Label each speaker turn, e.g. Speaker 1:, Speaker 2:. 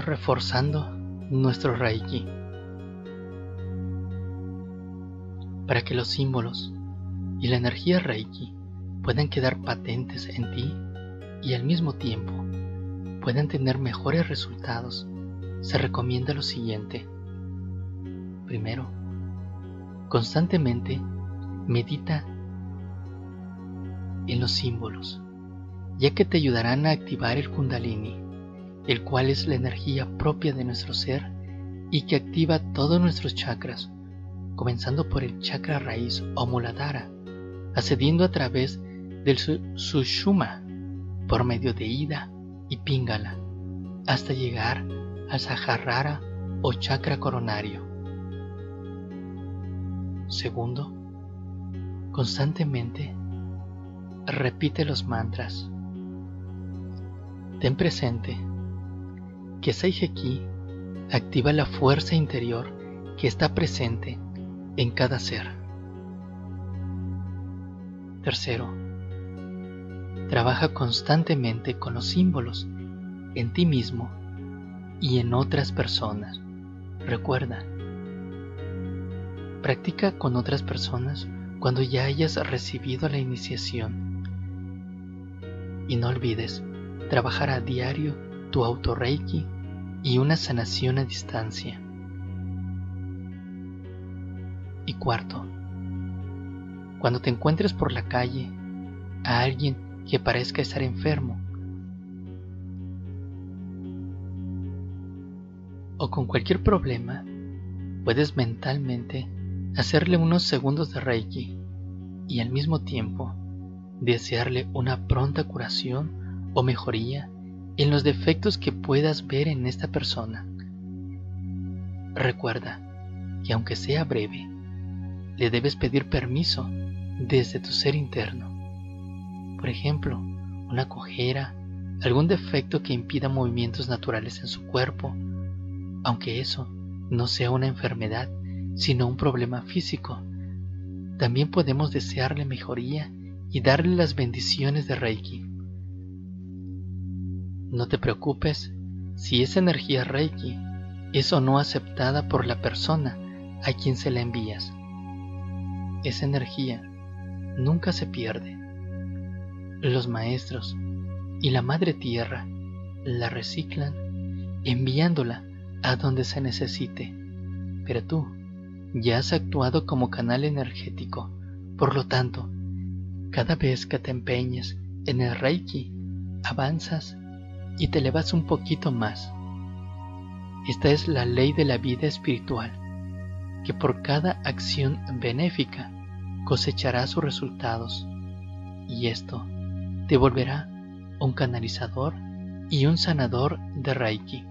Speaker 1: reforzando nuestro Reiki para que los símbolos y la energía Reiki puedan quedar patentes en ti y al mismo tiempo puedan tener mejores resultados, se recomienda lo siguiente. Primero, constantemente medita en los símbolos, ya que te ayudarán a activar el kundalini, el cual es la energía propia de nuestro ser y que activa todos nuestros chakras, comenzando por el chakra raíz o muladhara, accediendo a través del sushuma por medio de ida y pingala, hasta llegar al saharara o chakra coronario. Segundo, constantemente repite los mantras. Ten presente que Seiheki activa la fuerza interior que está presente en cada ser. Tercero, trabaja constantemente con los símbolos en ti mismo y en otras personas. Recuerda, practica con otras personas cuando ya hayas recibido la iniciación. Y no olvides trabajar a diario tu auto-reiki y una sanación a distancia. Y cuarto, cuando te encuentres por la calle a alguien que parezca estar enfermo o con cualquier problema, puedes mentalmente hacerle unos segundos de Reiki y al mismo tiempo desearle una pronta curación o mejoría en los defectos que puedas ver en esta persona. Recuerda que aunque sea breve, le debes pedir permiso desde tu ser interno. Por ejemplo, una cojera, algún defecto que impida movimientos naturales en su cuerpo, aunque eso no sea una enfermedad, sino un problema físico. También podemos desearle mejoría y darle las bendiciones de Reiki. No te preocupes si esa energía Reiki es o no aceptada por la persona a quien se la envías. Esa energía nunca se pierde. Los maestros y la Madre Tierra la reciclan enviándola a donde se necesite. Pero tú ya has actuado como canal energético. Por lo tanto, cada vez que te empeñes en el Reiki, avanzas y te elevas un poquito más. Esta es la ley de la vida espiritual, que por cada acción benéfica cosechará sus resultados, y esto te volverá un canalizador y un sanador de Reiki.